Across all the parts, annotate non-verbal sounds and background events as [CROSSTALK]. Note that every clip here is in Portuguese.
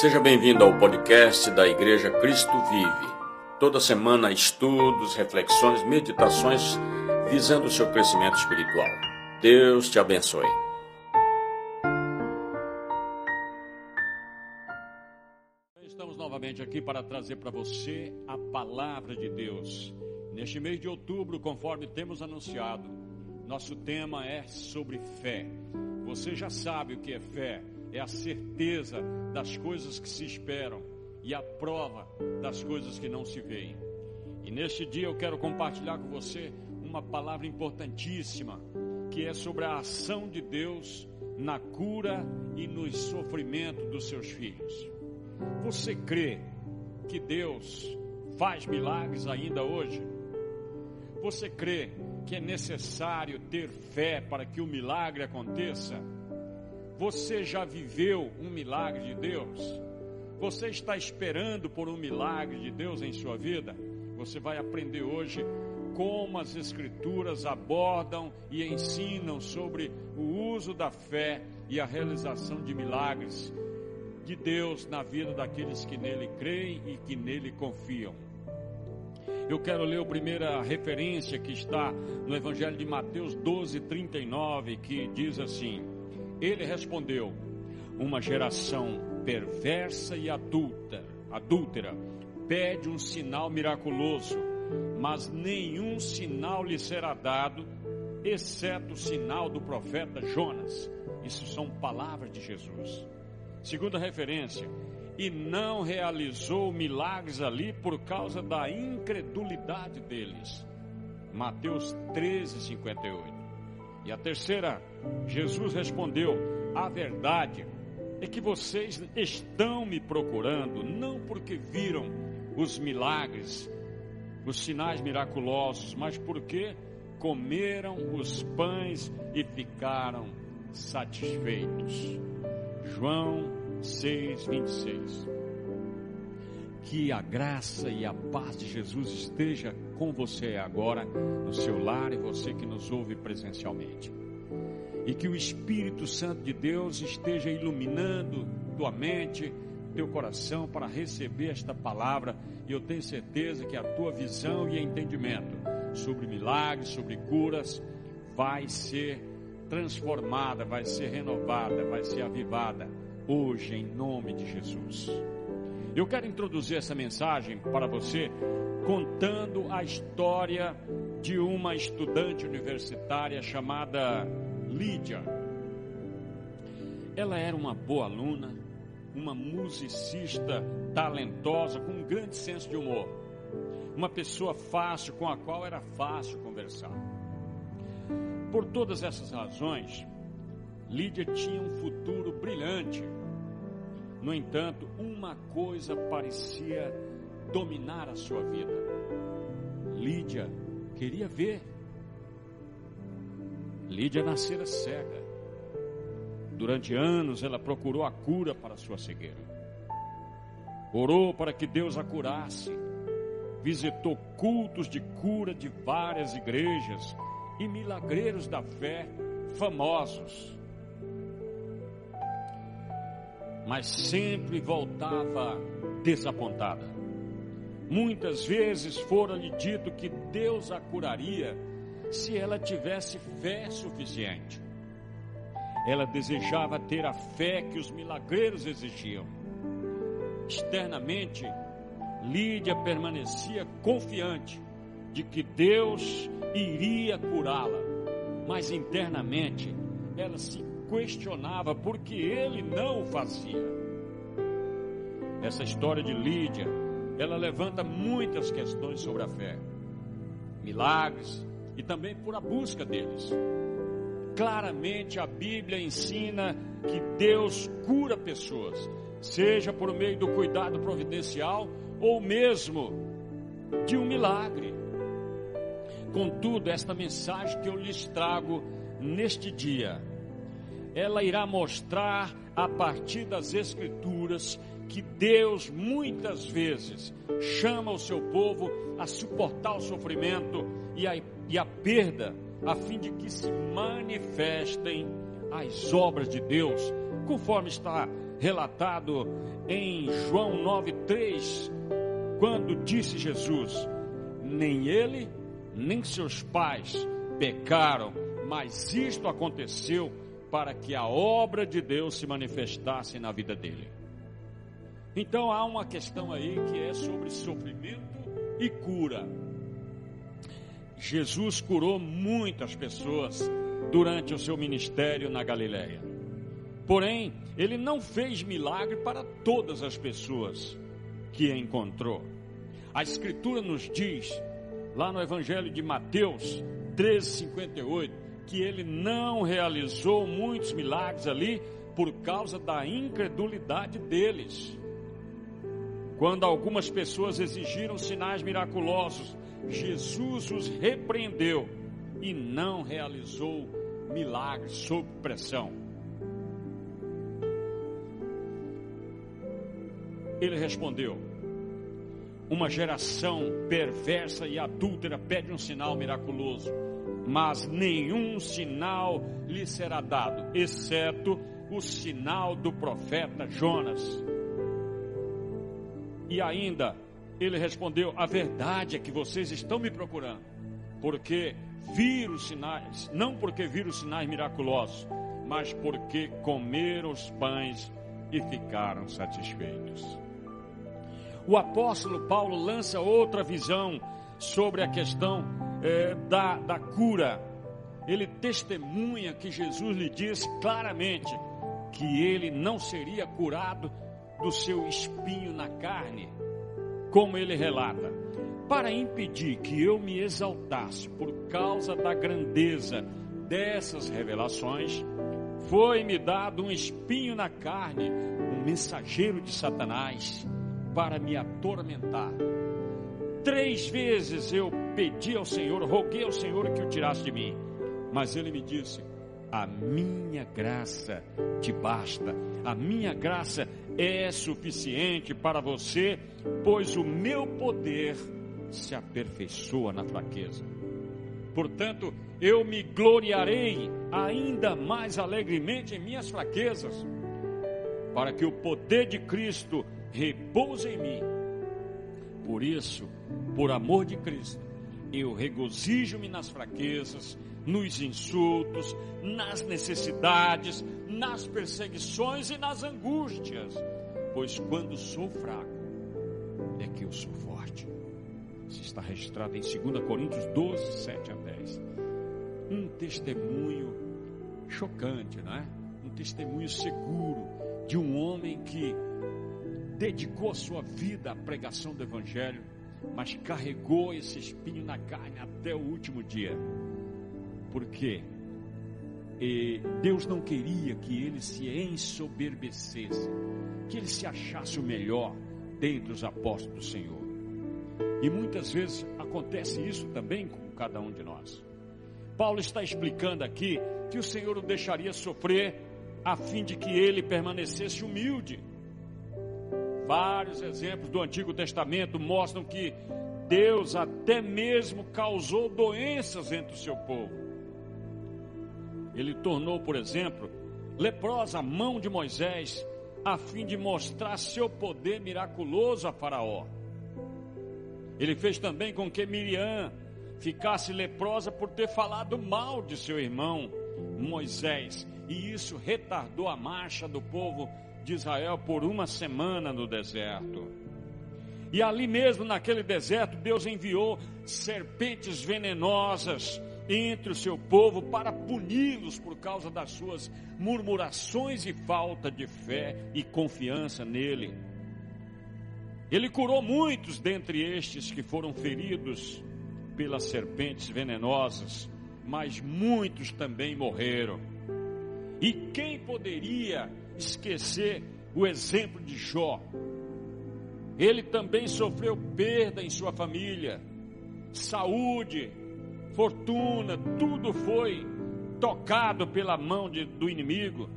Seja bem-vindo ao podcast da Igreja Cristo Vive. Toda semana, estudos, reflexões, meditações visando o seu crescimento espiritual. Deus te abençoe. Estamos novamente aqui para trazer para você a palavra de Deus. Neste mês de outubro, conforme temos anunciado, nosso tema é sobre fé. Você já sabe o que é fé é a certeza das coisas que se esperam e a prova das coisas que não se veem. E neste dia eu quero compartilhar com você uma palavra importantíssima, que é sobre a ação de Deus na cura e no sofrimento dos seus filhos. Você crê que Deus faz milagres ainda hoje? Você crê que é necessário ter fé para que o milagre aconteça? Você já viveu um milagre de Deus? Você está esperando por um milagre de Deus em sua vida? Você vai aprender hoje como as Escrituras abordam e ensinam sobre o uso da fé e a realização de milagres de Deus na vida daqueles que nele creem e que nele confiam. Eu quero ler a primeira referência que está no Evangelho de Mateus 12, 39, que diz assim. Ele respondeu: Uma geração perversa e adulta, adúltera pede um sinal miraculoso, mas nenhum sinal lhe será dado, exceto o sinal do profeta Jonas. Isso são palavras de Jesus. Segunda referência, e não realizou milagres ali por causa da incredulidade deles. Mateus 13, 58. E a terceira, Jesus respondeu: A verdade é que vocês estão me procurando não porque viram os milagres, os sinais miraculosos, mas porque comeram os pães e ficaram satisfeitos. João 6, 26. Que a graça e a paz de Jesus esteja com você agora no seu lar e você que nos ouve presencialmente. E que o Espírito Santo de Deus esteja iluminando tua mente, teu coração para receber esta palavra. E eu tenho certeza que a tua visão e entendimento sobre milagres, sobre curas, vai ser transformada, vai ser renovada, vai ser avivada hoje em nome de Jesus. Eu quero introduzir essa mensagem para você contando a história de uma estudante universitária chamada Lídia. Ela era uma boa aluna, uma musicista talentosa, com um grande senso de humor, uma pessoa fácil, com a qual era fácil conversar. Por todas essas razões, Lídia tinha um futuro brilhante no entanto, uma coisa parecia dominar a sua vida. Lídia queria ver. Lídia nascera cega. Durante anos ela procurou a cura para a sua cegueira. Orou para que Deus a curasse. Visitou cultos de cura de várias igrejas e milagreiros da fé famosos. Mas sempre voltava desapontada. Muitas vezes fora-lhe dito que Deus a curaria se ela tivesse fé suficiente. Ela desejava ter a fé que os milagreiros exigiam. Externamente, Lídia permanecia confiante de que Deus iria curá-la, mas internamente ela se questionava por que ele não o fazia. Essa história de Lídia, ela levanta muitas questões sobre a fé, milagres e também por a busca deles. Claramente a Bíblia ensina que Deus cura pessoas, seja por meio do cuidado providencial ou mesmo de um milagre. Contudo, esta mensagem que eu lhes trago neste dia ela irá mostrar a partir das Escrituras que Deus muitas vezes chama o seu povo a suportar o sofrimento e a, e a perda, a fim de que se manifestem as obras de Deus, conforme está relatado em João 9,3, quando disse Jesus: Nem ele, nem seus pais pecaram, mas isto aconteceu para que a obra de Deus se manifestasse na vida dele. Então há uma questão aí que é sobre sofrimento e cura. Jesus curou muitas pessoas durante o seu ministério na Galiléia. Porém, ele não fez milagre para todas as pessoas que encontrou. A Escritura nos diz, lá no Evangelho de Mateus 13:58, que ele não realizou muitos milagres ali por causa da incredulidade deles. Quando algumas pessoas exigiram sinais miraculosos, Jesus os repreendeu e não realizou milagres sob pressão. Ele respondeu: Uma geração perversa e adúltera pede um sinal miraculoso, mas nenhum sinal lhe será dado, exceto o sinal do profeta Jonas. E ainda ele respondeu: A verdade é que vocês estão me procurando, porque viram sinais, não porque viram sinais miraculosos, mas porque comeram os pães e ficaram satisfeitos. O apóstolo Paulo lança outra visão sobre a questão é, da, da cura. Ele testemunha que Jesus lhe disse claramente que ele não seria curado do seu espinho na carne, como ele relata, para impedir que eu me exaltasse por causa da grandeza dessas revelações, foi-me dado um espinho na carne, um mensageiro de Satanás, para me atormentar. Três vezes eu pedi ao Senhor, roguei ao Senhor que o tirasse de mim, mas ele me disse: A minha graça te basta, a minha graça é suficiente para você, pois o meu poder se aperfeiçoa na fraqueza. Portanto, eu me gloriarei ainda mais alegremente em minhas fraquezas, para que o poder de Cristo repouse em mim. Por isso, por amor de Cristo, eu regozijo-me nas fraquezas, nos insultos, nas necessidades, nas perseguições e nas angústias, pois quando sou fraco, é que eu sou forte. Isso está registrado em 2 Coríntios 12, 7 a 10. Um testemunho chocante, não é? Um testemunho seguro de um homem que dedicou a sua vida à pregação do Evangelho, mas carregou esse espinho na carne até o último dia. Porque e Deus não queria que ele se ensoberbecesse, que ele se achasse o melhor dentre os apóstolos do Senhor. E muitas vezes acontece isso também com cada um de nós. Paulo está explicando aqui que o Senhor o deixaria sofrer a fim de que ele permanecesse humilde. Vários exemplos do Antigo Testamento mostram que Deus até mesmo causou doenças entre o seu povo. Ele tornou, por exemplo, leprosa a mão de Moisés, a fim de mostrar seu poder miraculoso a Faraó. Ele fez também com que Miriam ficasse leprosa por ter falado mal de seu irmão Moisés, e isso retardou a marcha do povo de Israel por uma semana no deserto. E ali mesmo, naquele deserto, Deus enviou serpentes venenosas entre o seu povo para puni-los por causa das suas murmurações e falta de fé e confiança nele. Ele curou muitos dentre estes que foram feridos pelas serpentes venenosas, mas muitos também morreram. E quem poderia esquecer o exemplo de Jó? Ele também sofreu perda em sua família, saúde, fortuna, tudo foi tocado pela mão de, do inimigo.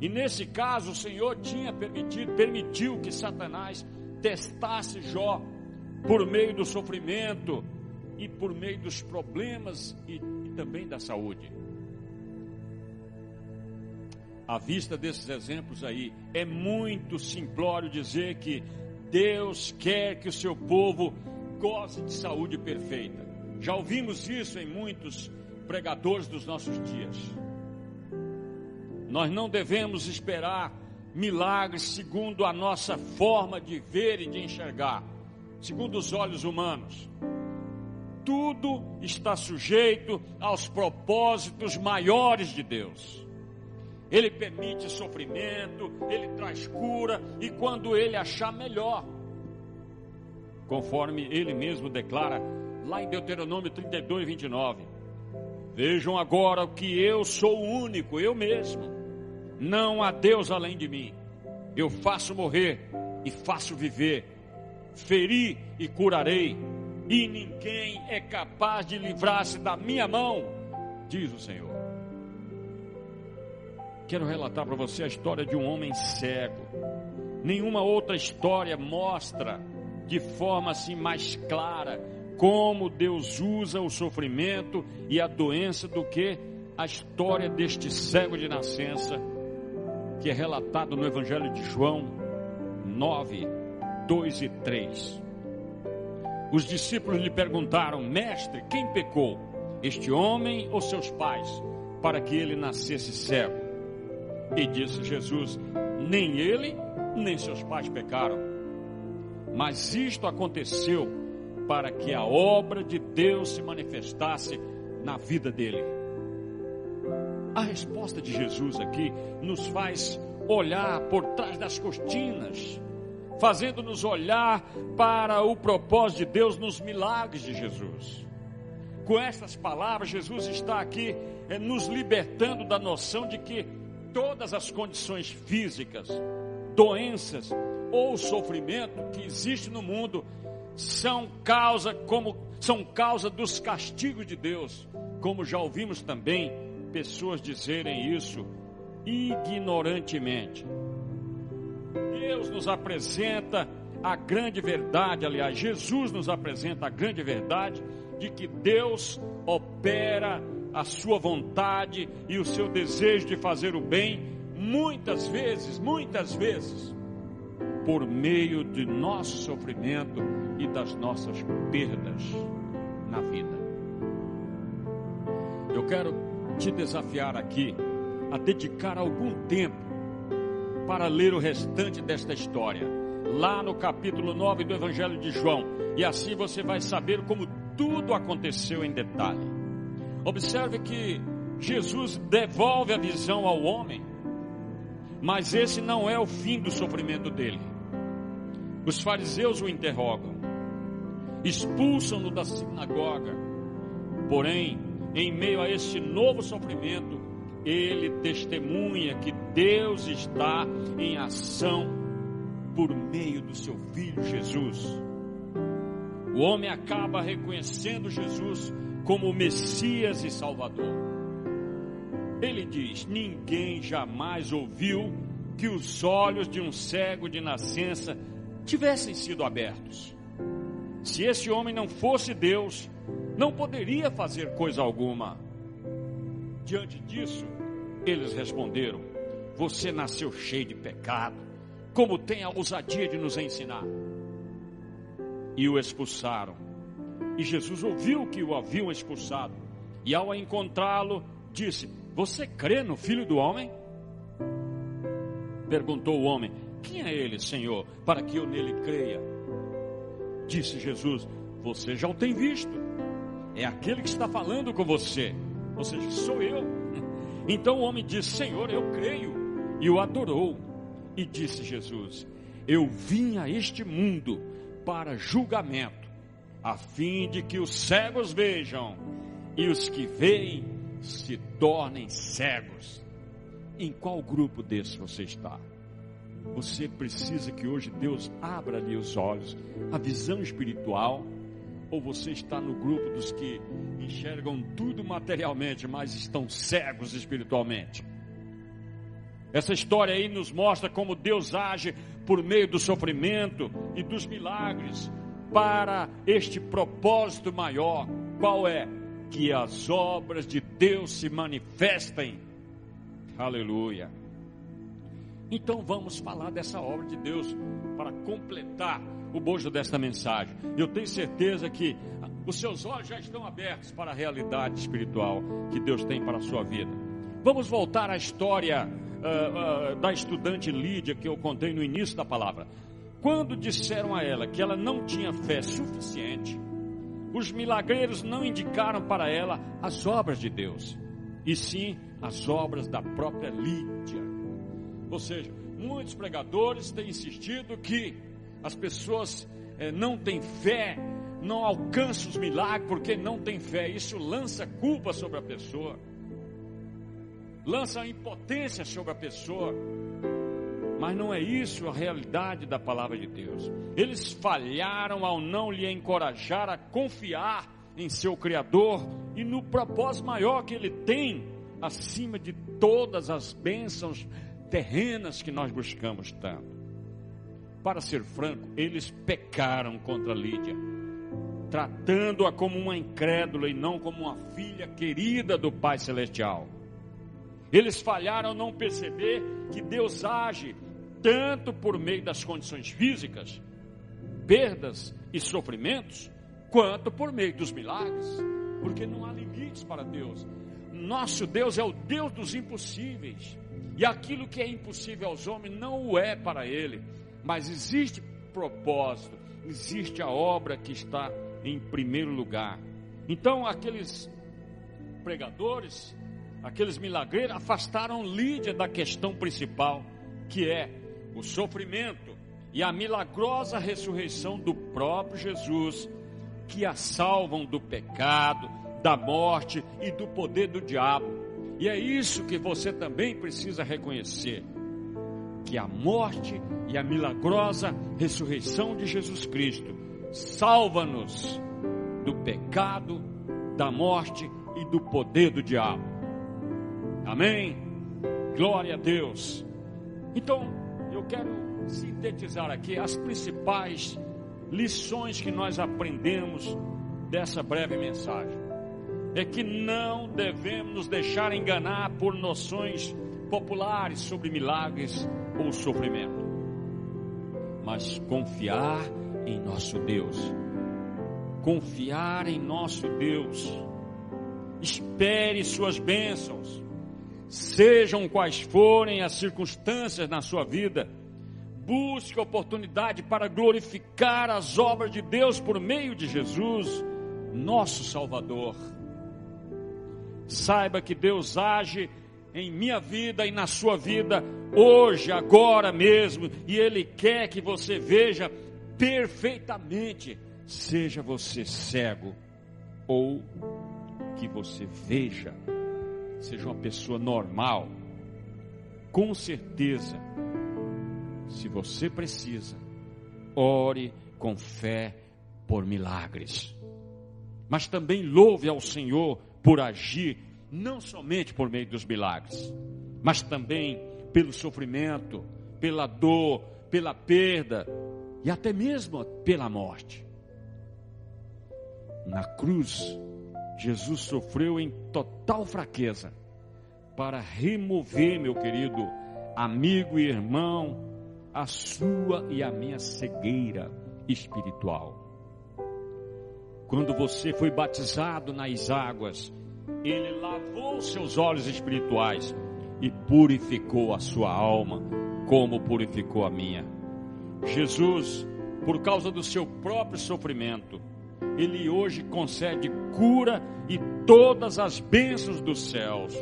E nesse caso, o Senhor tinha permitido, permitiu que Satanás testasse Jó por meio do sofrimento e por meio dos problemas e, e também da saúde. À vista desses exemplos aí, é muito simplório dizer que Deus quer que o seu povo goze de saúde perfeita. Já ouvimos isso em muitos pregadores dos nossos dias. Nós não devemos esperar milagres segundo a nossa forma de ver e de enxergar, segundo os olhos humanos. Tudo está sujeito aos propósitos maiores de Deus. Ele permite sofrimento, ele traz cura e quando ele achar melhor. Conforme ele mesmo declara lá em Deuteronômio 32, 29. Vejam agora que eu sou o único, eu mesmo. Não há Deus além de mim. Eu faço morrer e faço viver. Feri e curarei. E ninguém é capaz de livrar-se da minha mão, diz o Senhor. Quero relatar para você a história de um homem cego. Nenhuma outra história mostra de forma assim mais clara como Deus usa o sofrimento e a doença do que a história deste cego de nascença, que é relatado no Evangelho de João 9, 2 e 3. Os discípulos lhe perguntaram: Mestre, quem pecou, este homem ou seus pais, para que ele nascesse cego? E disse Jesus: Nem ele, nem seus pais pecaram. Mas isto aconteceu para que a obra de Deus se manifestasse na vida dele. A resposta de Jesus aqui nos faz olhar por trás das cortinas, fazendo-nos olhar para o propósito de Deus nos milagres de Jesus. Com essas palavras, Jesus está aqui é, nos libertando da noção de que todas as condições físicas, doenças ou sofrimento que existe no mundo são causa como são causa dos castigos de Deus, como já ouvimos também pessoas dizerem isso ignorantemente. Deus nos apresenta a grande verdade, aliás, Jesus nos apresenta a grande verdade de que Deus opera a sua vontade e o seu desejo de fazer o bem muitas vezes, muitas vezes por meio de nosso sofrimento e das nossas perdas na vida. Eu quero te desafiar aqui a dedicar algum tempo para ler o restante desta história, lá no capítulo 9 do Evangelho de João, e assim você vai saber como tudo aconteceu em detalhe. Observe que Jesus devolve a visão ao homem, mas esse não é o fim do sofrimento dele. Os fariseus o interrogam, expulsam-no da sinagoga. Porém, em meio a este novo sofrimento, ele testemunha que Deus está em ação por meio do seu filho Jesus. O homem acaba reconhecendo Jesus como Messias e Salvador. Ele diz: Ninguém jamais ouviu que os olhos de um cego de nascença tivessem sido abertos. Se esse homem não fosse Deus, não poderia fazer coisa alguma. Diante disso, eles responderam: Você nasceu cheio de pecado, como tem a ousadia de nos ensinar? E o expulsaram. E Jesus ouviu que o haviam expulsado, e ao encontrá-lo, disse: Você crê no filho do homem? Perguntou o homem: quem é ele, Senhor, para que eu nele creia? Disse Jesus: Você já o tem visto. É aquele que está falando com você. Ou seja, sou eu. [LAUGHS] Então o homem disse: Senhor, eu creio. E o adorou. E disse Jesus: Eu vim a este mundo para julgamento, a fim de que os cegos vejam e os que veem se tornem cegos. Em qual grupo desse você está? Você precisa que hoje Deus abra-lhe os olhos, a visão espiritual, ou você está no grupo dos que enxergam tudo materialmente, mas estão cegos espiritualmente? Essa história aí nos mostra como Deus age por meio do sofrimento e dos milagres para este propósito maior. Qual é? Que as obras de Deus se manifestem. Aleluia Então vamos falar dessa obra de Deus para completar o bojo desta mensagem. Eu tenho certeza que os seus olhos já estão abertos para a realidade espiritual que Deus tem para a sua vida. Vamos voltar à história uh, uh, da estudante Lídia que eu contei no início da palavra. Quando disseram a ela que ela não tinha fé suficiente, os milagreiros não indicaram para ela as obras de Deus, e sim as obras da própria Lídia. Ou seja, muitos pregadores têm insistido que as pessoas eh, não têm fé, não alcançam os milagres porque não têm fé. Isso lança culpa sobre a pessoa, lança impotência sobre a pessoa. Mas não é isso a realidade da palavra de Deus. Eles falharam ao não lhe encorajar a confiar em seu Criador e no propósito maior que ele tem acima de todas as bênçãos terrenas que nós buscamos tanto. Para ser franco, eles pecaram contra Lídia, tratando-a como uma incrédula e não como uma filha querida do Pai Celestial. Eles falharam ao não perceber que Deus age tanto por meio das condições físicas, perdas e sofrimentos, quanto por meio dos milagres, porque não há limites para Deus. Nosso Deus é o Deus dos impossíveis. E aquilo que é impossível aos homens não o é para ele. Mas existe propósito, existe a obra que está em primeiro lugar. Então aqueles pregadores, aqueles milagreiros afastaram Lídia da questão principal, que é o sofrimento e a milagrosa ressurreição do próprio Jesus, que a salvam do pecado, da morte e do poder do diabo. E é isso que você também precisa reconhecer: que a morte e a milagrosa ressurreição de Jesus Cristo salva-nos do pecado, da morte e do poder do diabo. Amém? Glória a Deus. Então, quero sintetizar aqui as principais lições que nós aprendemos dessa breve mensagem é que não devemos nos deixar enganar por noções populares sobre milagres ou sofrimento, mas confiar em nosso Deus. Confiar em nosso Deus. Espere suas bênçãos, sejam quais forem as circunstâncias na sua vida. Busque oportunidade para glorificar as obras de Deus por meio de Jesus, nosso Salvador. Saiba que Deus age em minha vida e na sua vida hoje, agora mesmo, e Ele quer que você veja perfeitamente, seja você cego ou que você veja, seja uma pessoa normal. Com certeza, se você precisa, ore com fé por milagres. Mas também louve ao Senhor por agir não somente por meio dos milagres, mas também pelo sofrimento, pela dor, pela perda e até mesmo pela morte. Na cruz, Jesus sofreu em total fraqueza para remover, meu querido amigo e irmão, a sua e a minha cegueira espiritual. Quando você foi batizado nas águas, ele lavou seus olhos espirituais e purificou a sua alma, como purificou a minha. Jesus, por causa do seu próprio sofrimento, ele hoje concede cura e todas as bênçãos dos céus.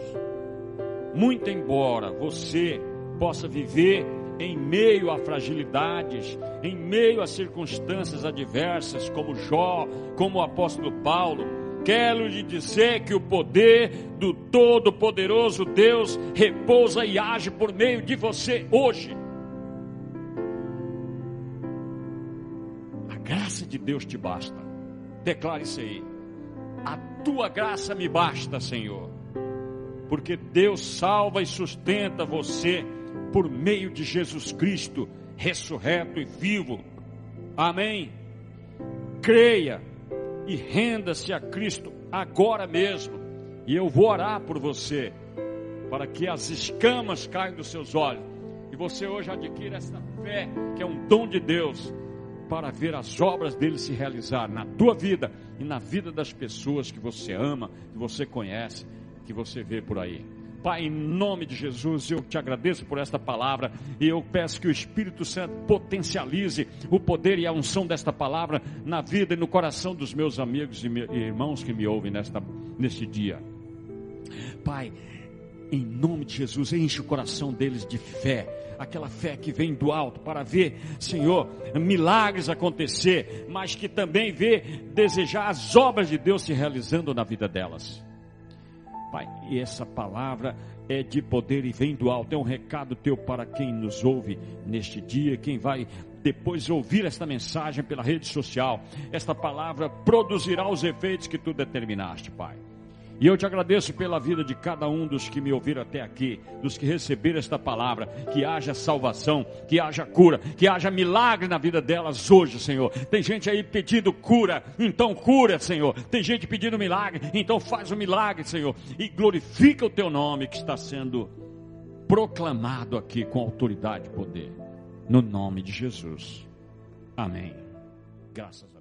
Muito embora você possa viver em meio a fragilidades, em meio a circunstâncias adversas, como Jó, como o apóstolo Paulo, quero lhe dizer que o poder do Todo-Poderoso Deus repousa e age por meio de você hoje. A graça de Deus te basta. Declare isso aí. A tua graça me basta, Senhor. Porque Deus salva e sustenta você por meio de Jesus Cristo, ressurreto e vivo. Amém. Creia e renda-se a Cristo agora mesmo. E eu vou orar por você, para que as escamas caiam dos seus olhos E você hoje adquire essa fé, que é um dom de Deus, para ver as obras dele se realizar na tua vida e na vida das pessoas que você ama, que você conhece, que você vê por aí. Pai, em nome de Jesus, eu te agradeço por esta palavra e eu peço que o Espírito Santo potencialize o poder e a unção desta palavra na vida e no coração dos meus amigos e irmãos que me ouvem nesta, neste dia. Pai, em nome de Jesus, enche o coração deles de fé, aquela fé que vem do alto para ver, Senhor, milagres acontecer, mas que também vê desejar as obras de Deus se realizando na vida delas. Pai, e essa palavra é de poder e vem do alto. É um recado teu para quem nos ouve neste dia, quem vai depois ouvir esta mensagem pela rede social. Esta palavra produzirá os efeitos que tu determinaste, Pai. E eu te agradeço pela vida de cada um dos que me ouviram até aqui, dos que receberam esta palavra, que haja salvação, que haja cura, que haja milagre na vida delas hoje, Senhor. Tem gente aí pedindo cura, então cura, Senhor. Tem gente pedindo milagre, então faz o um milagre, Senhor. E glorifica o teu nome que está sendo proclamado aqui com autoridade e poder. No nome de Jesus. Amém. Graças a